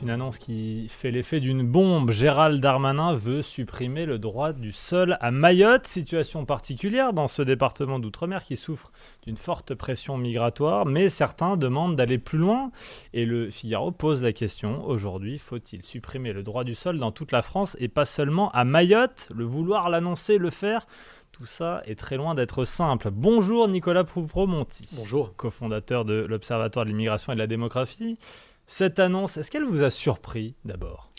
C'est une annonce qui fait l'effet d'une bombe. Gérald Darmanin veut supprimer le droit du sol à Mayotte, situation particulière dans ce département d'outre-mer qui souffre d'une forte pression migratoire, mais certains demandent d'aller plus loin. Et le Figaro pose la question, aujourd'hui, faut-il supprimer le droit du sol dans toute la France et pas seulement à Mayotte? Le vouloir, l'annoncer, le faire tout ça est très loin d'être simple. Bonjour Nicolas Prouvromonti. Bonjour. Co-fondateur de l'Observatoire de l'immigration et de la démographie. Cette annonce, est-ce qu'elle vous a surpris d'abord?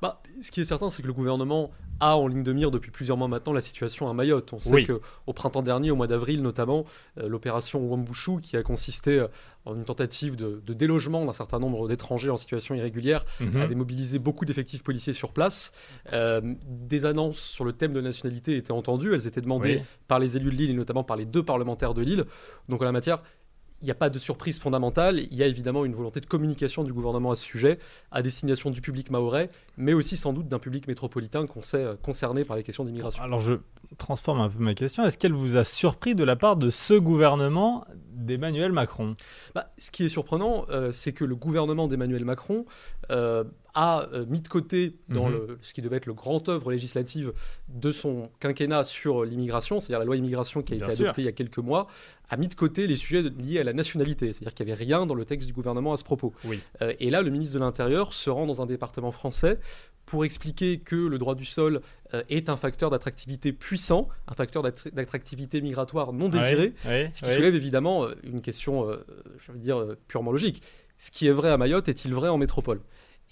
Bah, ce qui est certain, c'est que le gouvernement a en ligne de mire depuis plusieurs mois maintenant la situation à Mayotte. On sait Oui. qu'au printemps dernier, au mois d'avril notamment, euh, l'opération Wambushu, qui a consisté euh, en une tentative de, de délogement d'un certain nombre d'étrangers en situation irrégulière, Mhm. a démobilisé beaucoup d'effectifs policiers sur place. Euh, des annonces sur le thème de la nationalité étaient entendues. Elles étaient demandées Oui. par les élus de Lille et notamment par les deux parlementaires de Lille. Donc en la matière, il n'y a pas de surprise fondamentale. Il y a évidemment une volonté de communication du gouvernement à ce sujet, à destination du public mahorais, mais aussi sans doute d'un public métropolitain qu'on sait euh, concerné par les questions d'immigration. Alors je transforme un peu ma question. Est-ce qu'elle vous a surpris de la part de ce gouvernement d'Emmanuel Macron? Bah, ce qui est surprenant, euh, c'est que le gouvernement d'Emmanuel Macron euh, a euh, mis de côté dans Mhm. le, ce qui devait être le grand œuvre législative de son quinquennat sur l'immigration, c'est-à-dire la loi immigration qui a Bien été sûr. adoptée il y a quelques mois, a mis de côté les sujets liés à la nationalité, c'est-à-dire qu'il n'y avait rien dans le texte du gouvernement à ce propos. Oui. Euh, et là, le ministre de l'Intérieur se rend dans un département français pour expliquer que le droit du sol euh, est un facteur d'attractivité puissant, un facteur d'attra- d'attractivité migratoire non désiré, Oui, oui, ce qui soulève évidemment une question, euh, je veux dire, purement logique. Ce qui est vrai à Mayotte est-il vrai en métropole?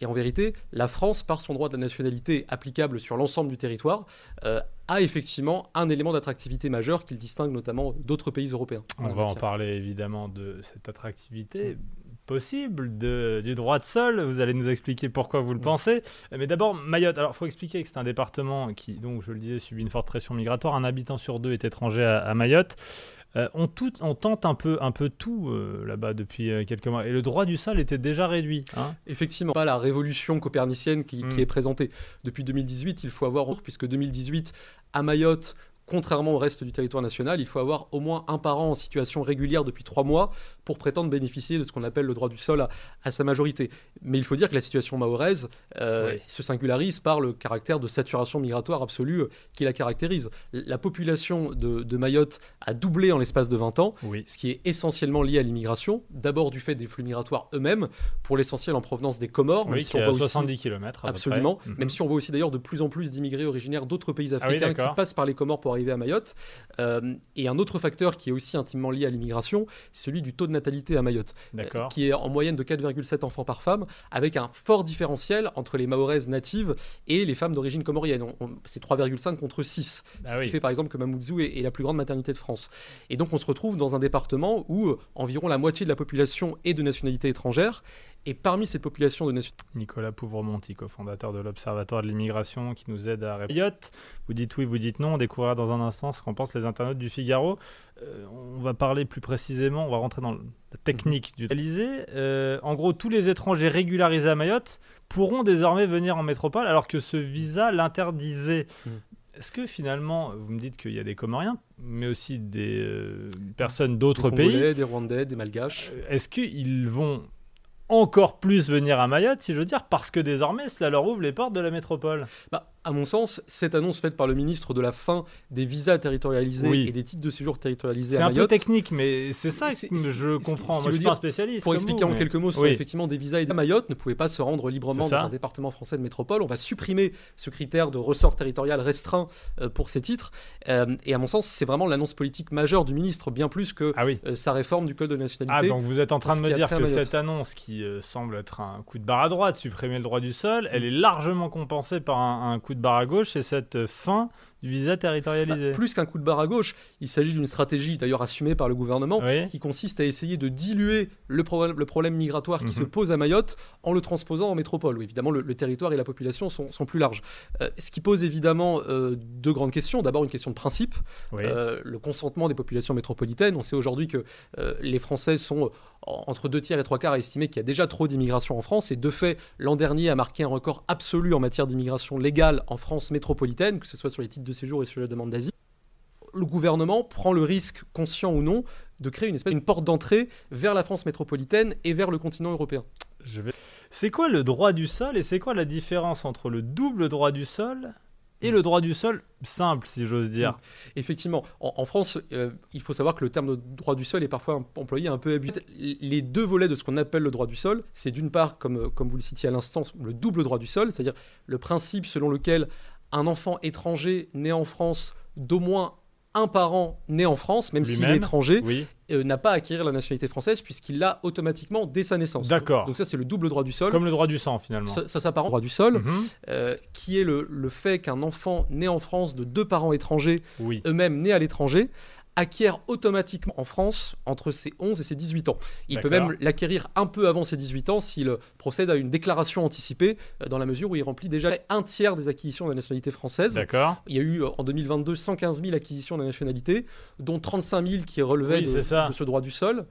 Et en vérité, la France, par son droit de la nationalité applicable sur l'ensemble du territoire, euh, a effectivement un élément d'attractivité majeur qui le distingue notamment d'autres pays européens. On va en parler évidemment de cette attractivité possible de, du droit de sol. Vous allez nous expliquer pourquoi vous le Mm. pensez. Mais d'abord, Mayotte. Alors, il faut expliquer que c'est un département qui, donc, je le disais, subit une forte pression migratoire. Un habitant sur deux est étranger à, à Mayotte. Euh, on, tout- on tente un peu, un peu tout euh, là-bas depuis euh, quelques mois. Et le droit du sol était déjà réduit. hein. Effectivement, pas la révolution copernicienne qui, Mm. qui est présentée depuis 2018. Il faut avoir, puisque 2018, à Mayotte, contrairement au reste du territoire national, il faut avoir au moins un parent en situation régulière depuis trois mois pour prétendre bénéficier de ce qu'on appelle le droit du sol à, à sa majorité. Mais il faut dire que la situation mahoraise euh, Oui. se singularise par le caractère de saturation migratoire absolue euh, qui la caractérise. La population de, de Mayotte a doublé en l'espace de 20 ans, Oui. ce qui est essentiellement lié à l'immigration, d'abord du fait des flux migratoires eux-mêmes, pour l'essentiel en provenance des Comores, même Oui, si qui on voit à aussi- 70 km. Absolument, Mhm. même si on voit aussi d'ailleurs de plus en plus d'immigrés originaires d'autres pays Ah africains qui passent par les Comores pour arriver à Mayotte. Euh, et un autre facteur qui est aussi intimement lié à l'immigration, c'est celui du taux de natalité à Mayotte, euh, qui est en moyenne de 4,7 enfants par femme, avec un fort différentiel entre les Mahoraises natives et les femmes d'origine comorienne. C'est 3,5 contre 6. C'est Ah ce oui. qui fait par exemple que Mamoudzou est, est la plus grande maternité de France. Et donc on se retrouve dans un département où euh, environ la moitié de la population est de nationalité étrangère. Et parmi cette population de nationalité Nicolas Pouvremonti, cofondateur de l'Observatoire de l'immigration, qui nous aide à répondre. Mayotte, vous dites oui, vous dites non. On découvrira dans un instant ce qu'en pensent les internautes du Figaro. Euh, on va parler plus précisément, on va rentrer dans la technique du réalisé. Euh, en gros, tous les étrangers régularisés à Mayotte pourront désormais venir en métropole, alors que ce visa l'interdisait. Mhm. Est-ce que finalement, vous me dites qu'il y a des Comoriens, mais aussi des euh, personnes d'autres des pays, Congolais, des Rwandais, des Malgaches. euh, Est-ce qu'ils vont encore plus venir à Mayotte, si je veux dire, parce que désormais, cela leur ouvre les portes de la métropole. Bah, à mon sens, cette annonce faite par le ministre de la fin des visas territorialisés Oui. et des titres de séjour territorialisés C'est à un peu Mayotte, technique, mais c'est ça C'est- que ce- je ce qui- comprends. ce qui Moi, je suis pas un spécialiste. pour expliquer vous, en mais- quelques mots, ce sont Oui. effectivement des visas et à Mayotte ne pouvaient pas se rendre librement C'est dans un département français de métropole. On va supprimer ce critère de ressort territorial restreint euh, pour ces titres. Euh, et à mon sens, c'est vraiment l'annonce politique majeure du ministre, bien plus que Ah oui. euh, sa réforme du code de la Ah, nationalité. donc vous êtes en train de ce me dire que Mayotte. cette annonce, qui semble être un coup de barre à droite, supprimer le droit du sol, elle est largement compensée par un, un coup de barre à gauche, et cette fin du visa Bah, territorialisé. plus qu'un coup de barre à gauche, il s'agit d'une stratégie d'ailleurs assumée par le gouvernement Oui. qui consiste à essayer de diluer le, problème- le problème migratoire qui Mhm. se pose à Mayotte en le transposant en métropole, où évidemment le, le territoire et la population sont, sont plus larges. Euh, ce qui pose évidemment euh, deux grandes questions. D'abord une question de principe, Oui. euh, le consentement des populations métropolitaines. On sait aujourd'hui que les Français sont entre deux tiers et trois quarts a estimé qu'il y a déjà trop d'immigration en France. Et de fait, l'an dernier a marqué un record absolu en matière d'immigration légale en France métropolitaine, que ce soit sur les titres de séjour et sur les demandes d'asile. Le gouvernement prend le risque, conscient ou non, de créer une espèce une porte d'entrée vers la France métropolitaine et vers le continent européen. C'est quoi le droit du sol et c'est quoi la différence entre le double droit du sol et le droit du sol simple, si j'ose dire. Effectivement, en, France, euh, il faut savoir que le terme de droit du sol est parfois employé un peu abusé. Les deux volets de ce qu'on appelle le droit du sol, c'est d'une part, comme, comme vous le citiez à l'instant, le double droit du sol, c'est-à-dire le principe selon lequel un enfant étranger né en France d'au moins un parent né en France, même s'il est étranger, Oui. euh, n'a pas à acquérir la nationalité française puisqu'il l'a automatiquement dès sa naissance. D'accord. Donc ça, c'est le double droit du sol. Comme le droit du sang, finalement. Ça, ça s'apparente au droit du sol, Mhm. euh, qui est le, le fait qu'un enfant né en France de deux parents étrangers, Oui. eux-mêmes nés à l'étranger, acquiert automatiquement en France entre ses 11 et ses 18 ans. Il peut même l'acquérir un peu avant ses 18 ans s'il procède à une déclaration anticipée, euh, dans la mesure où il remplit déjà un tiers des acquisitions de la nationalité française. Il y a eu euh, en 2022 115 000 acquisitions de la nationalité, dont 35 000 qui relevaient Oui, de, ce droit du sol.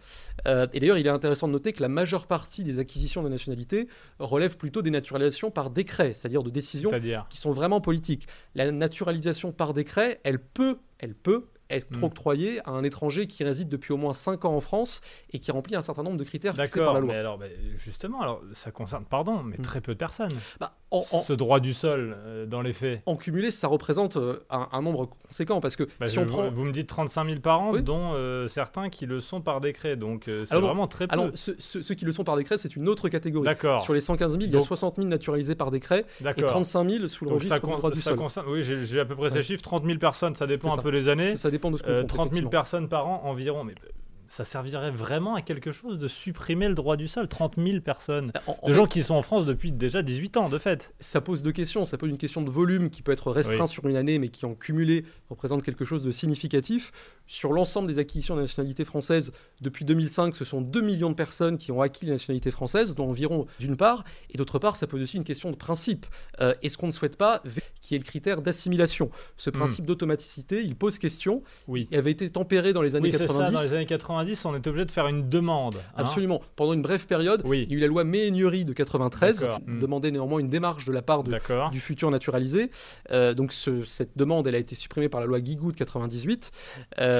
Euh, et d'ailleurs, il est intéressant de noter que la majeure partie des acquisitions de la nationalité relève plutôt des naturalisations par décret, c'est-à-dire de décisions qui sont vraiment politiques. La naturalisation par décret, elle peut, elle peut être Hmm. octroyée à un étranger qui réside depuis au moins 5 ans en France et qui remplit un certain nombre de critères fixés par la loi. mais alors, justement, alors, ça concerne, pardon, mais Mm. très peu de personnes. Bah, en, en- Ce droit du sol, euh, dans les faits. en cumulé, ça représente euh, un, un nombre conséquent parce que Bah, si je- on prend Vous me dites 35 000 par an, Oui. dont euh, certains qui le sont par décret. Donc, c'est vraiment très peu. Alors, ceux, qui le sont par décret, c'est une autre catégorie. D'accord, Sur les 115 000, il y a Donc- 60 000 naturalisés par décret et d'accord. 35 000 sous le registre du droit du ça sol. concerne. Oui, j'ai à peu près ces Ouais. chiffres. 30 000 personnes, ça dépend un peu les années. Ça, ça dépend de ce qu'on Euh, compte, 30 000 effectivement. personnes par an environ. Mais euh, ça servirait vraiment à quelque chose de supprimer le droit du sol 30 000 personnes. En- en De fait, gens qui sont en France depuis déjà 18 ans, de fait. ça pose deux questions. Ça pose une question de volume qui peut être restreint Oui. sur une année, mais qui en cumulé représente quelque chose de significatif. Sur l'ensemble des acquisitions de la nationalité française, depuis 2005, ce sont 2 millions de personnes qui ont acquis la nationalité française, dont environ d'une part. Et d'autre part, ça pose aussi une question de principe. Euh, Est-ce qu'on ne souhaite pas qui est le critère d'assimilation? Ce principe d'automaticité, il pose question. Oui. Il avait été tempéré dans les années Oui, c'est ça. 90. Dans les années 90, on était obligé de faire une demande. hein. Absolument. Pendant une brève période, Oui. il y a eu la loi Méhaignerie de 93, D'accord. qui Hmm. demandait néanmoins une démarche de la part de, du futur naturalisé. Euh, donc ce- cette demande, elle a été supprimée par la loi Guigou de 98. Euh,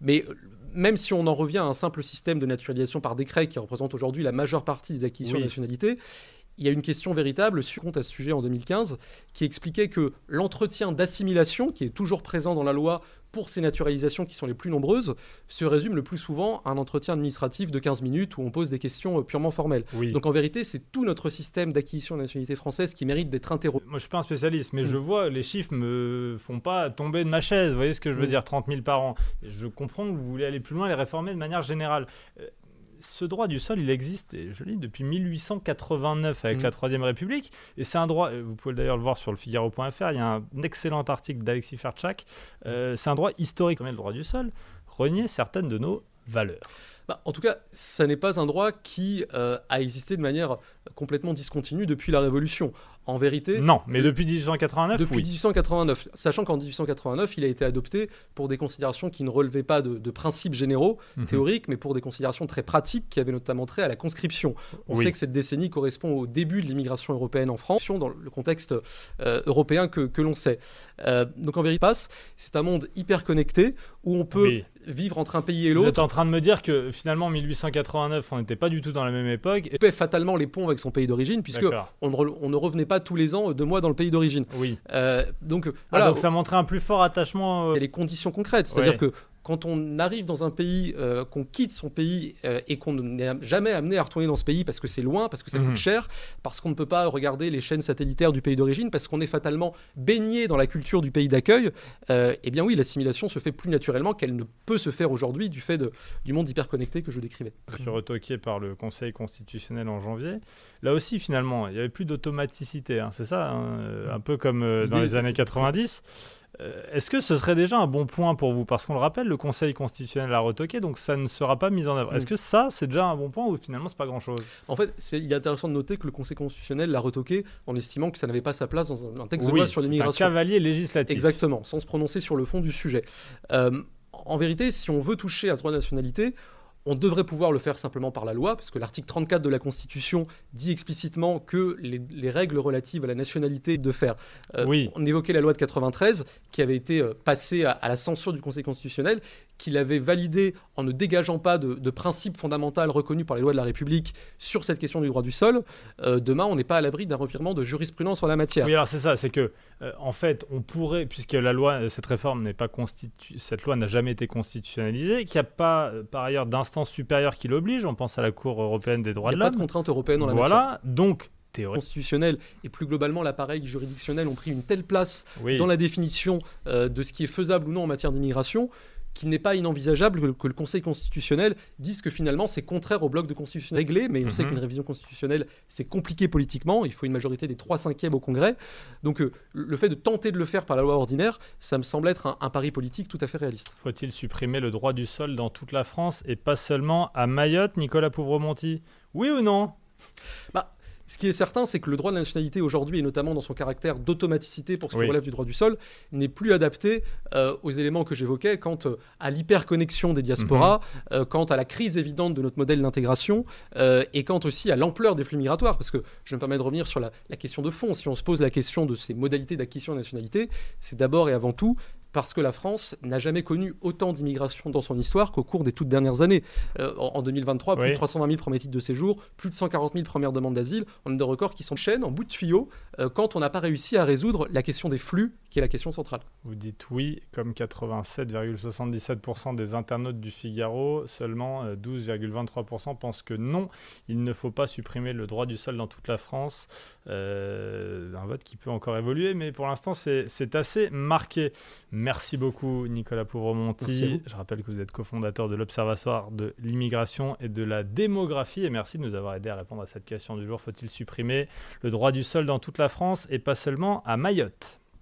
mais même si on en revient à un simple système de naturalisation par décret qui représente aujourd'hui la majeure partie des acquisitions Oui. de nationalité, il y a une question véritable sur compte à ce sujet en 2015 qui expliquait que l'entretien d'assimilation, qui est toujours présent dans la loi pour ces naturalisations qui sont les plus nombreuses, se résume le plus souvent à un entretien administratif de 15 minutes où on pose des questions euh, purement formelles. Oui. Donc en vérité, c'est tout notre système d'acquisition de nationalité française qui mérite d'être interrogé. Moi, je suis pas un spécialiste, mais Mm. je vois les chiffres me font pas tomber de ma chaise. Vous voyez ce que je veux Mm. dire 30 000 par an. Je comprends que vous voulez aller plus loin et les réformer de manière générale. Ce droit du sol, il existe, et je lis, depuis 1889 avec Mm. la Troisième République. Et c'est un droit, euh, vous pouvez d'ailleurs le voir sur le Figaro.fr, il y a un excellent article d'Alexis Ferchak. Euh, c'est un droit historique, le droit du sol renier certaines de nos valeurs. Bah, en tout cas, ça n'est pas un droit qui euh, a existé de manière complètement discontinue depuis la Révolution. En vérité, Non, mais depuis 1889, depuis oui. 1889, sachant qu'en 1889, il a été adopté pour des considérations qui ne relevaient pas de, de principes généraux, Mhm. théoriques, mais pour des considérations très pratiques qui avaient notamment trait à la conscription. On Oui. sait que cette décennie correspond au début de l'immigration européenne en France, dans le contexte euh, européen que, que l'on sait. Euh, donc en vérité, c'est un monde hyper connecté où on peut Oui. vivre entre un pays et Vous êtes l'autre, en train de me dire que finalement, en 1889, on n'était pas du tout dans la même époque. Et... fait fatalement les ponts avec son pays d'origine, puisque on ne, re- on ne revenait pas tous les ans deux mois dans le pays d'origine. Oui. Euh, donc Ah, donc ça montrait un plus fort attachement. euh, a les conditions concrètes. C'est-à-dire que quand on arrive dans un pays, euh, qu'on quitte son pays euh, et qu'on n'est jamais amené à retourner dans ce pays parce que c'est loin, parce que ça Mhm. coûte cher, parce qu'on ne peut pas regarder les chaînes satellitaires du pays d'origine, parce qu'on est fatalement baigné dans la culture du pays d'accueil, euh, eh bien oui, l'assimilation se fait plus naturellement qu'elle ne peut se faire aujourd'hui du fait de- du monde hyper-connecté que je décrivais. Suis retoqué par le Conseil constitutionnel en janvier. Là aussi, finalement, il n'y avait plus d'automaticité. hein, c'est ça, hein, euh, un peu comme dans les années 90. Euh, Est-ce que ce serait déjà un bon point pour vous? Parce qu'on le rappelle, le Conseil constitutionnel a retoqué, donc ça ne sera pas mis en œuvre. Est-ce Mm. que ça, c'est déjà un bon point ou finalement, c'est pas grand-chose? En fait, c'est- il est intéressant de noter que le Conseil constitutionnel l'a retoqué en estimant que ça n'avait pas sa place dans un, un texte de loi sur c'est un l'immigration. cavalier législatif. Exactement, sans se prononcer sur le fond du sujet. Euh, en vérité, si on veut toucher à ce droit de nationalité, on devrait pouvoir le faire simplement par la loi, parce que l'article 34 de la Constitution dit explicitement que les, règles relatives à la nationalité de faire. Euh, oui. On évoquait la loi de 93, qui avait été euh, passée à, la censure du Conseil constitutionnel, qu'il avait validée en ne dégageant pas de, principes fondamentaux reconnus par les lois de la République sur cette question du droit du sol. Euh, demain, on n'est pas à l'abri d'un revirement de jurisprudence en la matière. Oui, alors c'est ça, c'est que, en fait, on pourrait, puisque la loi, cette réforme n'est pas constitu... cette loi n'a jamais été constitutionnalisée, qu'il n'y a pas, par ailleurs, d'instance supérieure qui l'oblige. On pense à la Cour européenne des droits de l'homme. Il n'y a pas de contrainte européenne dans la voilà. Voilà, donc théorie constitutionnelle et plus globalement l'appareil juridictionnel ont pris une telle place dans la définition euh, de ce qui est faisable ou non en matière d'immigration qu'il n'est pas inenvisageable que, le Conseil constitutionnel dise que finalement c'est contraire au bloc de constitution réglé, mais on sait mhm. qu'une révision constitutionnelle c'est compliqué politiquement, il faut une majorité des 3 cinquièmes au Congrès. Donc euh, le fait de tenter de le faire par la loi ordinaire, ça me semble être un, pari politique tout à fait réaliste. Faut-il supprimer le droit du sol dans toute la France et pas seulement à Mayotte, Nicolas Pouvremonti Oui ou non? Bah, ce qui est certain, c'est que le droit de la nationalité aujourd'hui, et notamment dans son caractère d'automaticité pour ce qui relève du droit du sol, n'est plus adapté euh, aux éléments que j'évoquais quant euh, à l'hyperconnexion des diasporas, mhm. euh, quant à la crise évidente de notre modèle d'intégration, et quant aussi à l'ampleur des flux migratoires. Parce que je me permets de revenir sur la, la, question de fond. Si on se pose la question de ces modalités d'acquisition de nationalité, c'est d'abord et avant tout parce que la France n'a jamais connu autant d'immigration dans son histoire qu'au cours des toutes dernières années. Euh, en 2023, plus de 320 000 premiers titres de séjour, plus de 140 000 premières demandes d'asile. On a des records qui sont chaînes en bout de tuyau euh, quand on n'a pas réussi à résoudre la question des flux, qui est la question centrale. Vous dites oui, comme 87,77% des internautes du Figaro, seulement 12,23% euh, pensent que non, il ne faut pas supprimer le droit du sol dans toute la France. un vote qui peut encore évoluer, mais pour l'instant c'est assez marqué. Merci beaucoup Nicolas Pouvremonti. Je rappelle que vous êtes cofondateur de l'Observatoire de l'immigration et de la démographie et merci de nous avoir aidé à répondre à cette question du jour. Faut-il supprimer le droit du sol dans toute la France et pas seulement à Mayotte?